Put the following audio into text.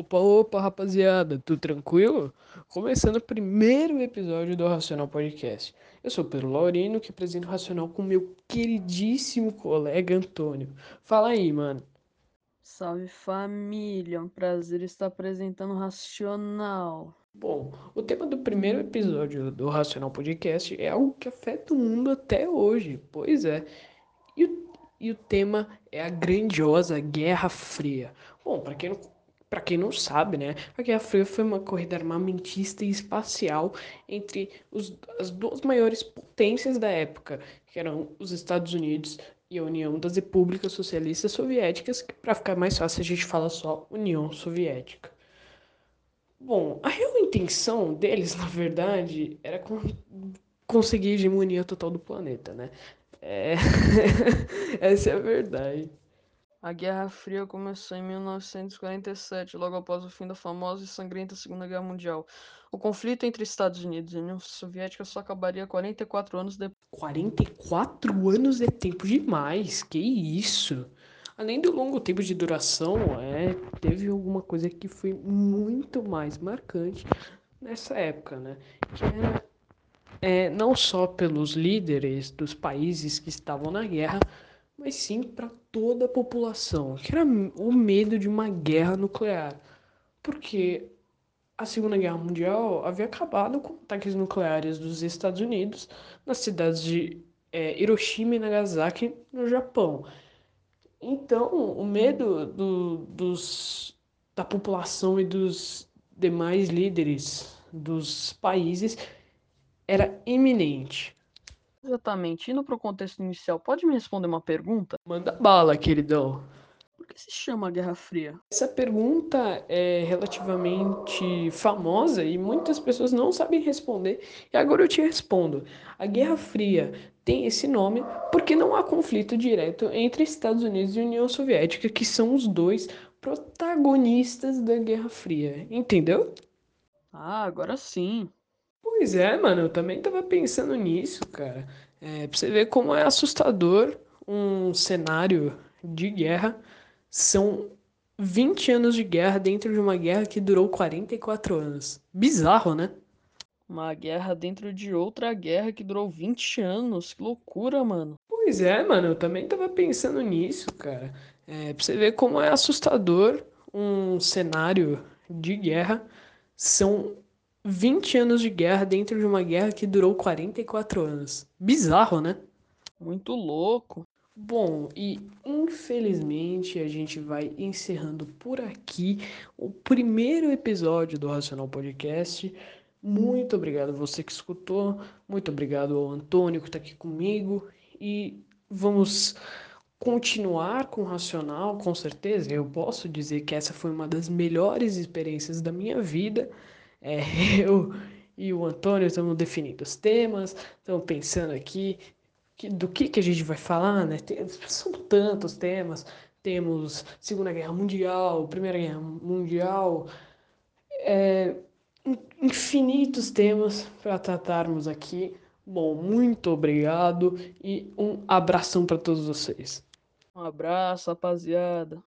Opa, opa, rapaziada, tudo tranquilo? Começando o primeiro episódio do Racional Podcast. Eu sou Pedro Laurino, que apresento o Racional com meu queridíssimo colega Antônio. Fala aí, mano. Salve família, é um prazer estar apresentando o Racional. Bom, o tema do primeiro episódio do Racional Podcast é algo que afeta o mundo até hoje. Pois é. E o, e o tema é a grandiosa Guerra Fria. Bom, para quem não para quem não sabe, né, a Guerra Fria foi uma corrida armamentista e espacial entre os, as duas maiores potências da época, que eram os Estados Unidos e a União das Repúblicas Socialistas Soviéticas, que para ficar mais fácil a gente fala só União Soviética. Bom, a real intenção deles, na verdade, era con conseguir a hegemonia total do planeta, né? É... Essa é a verdade. A Guerra Fria começou em 1947, logo após o fim da famosa e sangrenta Segunda Guerra Mundial. O conflito entre Estados Unidos e União Soviética só acabaria 44 anos depois. 44 anos é tempo demais, que isso? Além do longo tempo de duração, é, teve alguma coisa que foi muito mais marcante nessa época, né? Que era é, não só pelos líderes dos países que estavam na guerra, mas sim para toda a população, que era o medo de uma guerra nuclear. Porque a Segunda Guerra Mundial havia acabado com ataques nucleares dos Estados Unidos nas cidades de é, Hiroshima e Nagasaki, no Japão. Então, o medo do, dos, da população e dos demais líderes dos países era iminente. Exatamente. Indo para o contexto inicial, pode me responder uma pergunta? Manda bala, queridão. Por que se chama Guerra Fria? Essa pergunta é relativamente famosa e muitas pessoas não sabem responder. E agora eu te respondo. A Guerra Fria tem esse nome porque não há conflito direto entre Estados Unidos e União Soviética, que são os dois protagonistas da Guerra Fria. Entendeu? Ah, agora sim. Pois é, mano, eu também tava pensando nisso, cara. É, pra você ver como é assustador um cenário de guerra. São 20 anos de guerra dentro de uma guerra que durou 44 anos. Bizarro, né? Uma guerra dentro de outra guerra que durou 20 anos. Que loucura, mano. Pois é, mano, eu também tava pensando nisso, cara. É, pra você ver como é assustador um cenário de guerra. São 20 anos de guerra dentro de uma guerra que durou 44 anos. Bizarro, né? Muito louco. Bom, e infelizmente a gente vai encerrando por aqui o primeiro episódio do Racional Podcast. Muito obrigado a você que escutou, muito obrigado ao Antônio que está aqui comigo e vamos continuar com o Racional, com certeza. Eu posso dizer que essa foi uma das melhores experiências da minha vida. É, eu e o Antônio estamos definindo os temas, estamos pensando aqui que, do que, que a gente vai falar, né? Tem, são tantos temas. Temos Segunda Guerra Mundial, Primeira Guerra Mundial, é, infinitos temas para tratarmos aqui. Bom, muito obrigado e um abração para todos vocês. Um abraço, rapaziada.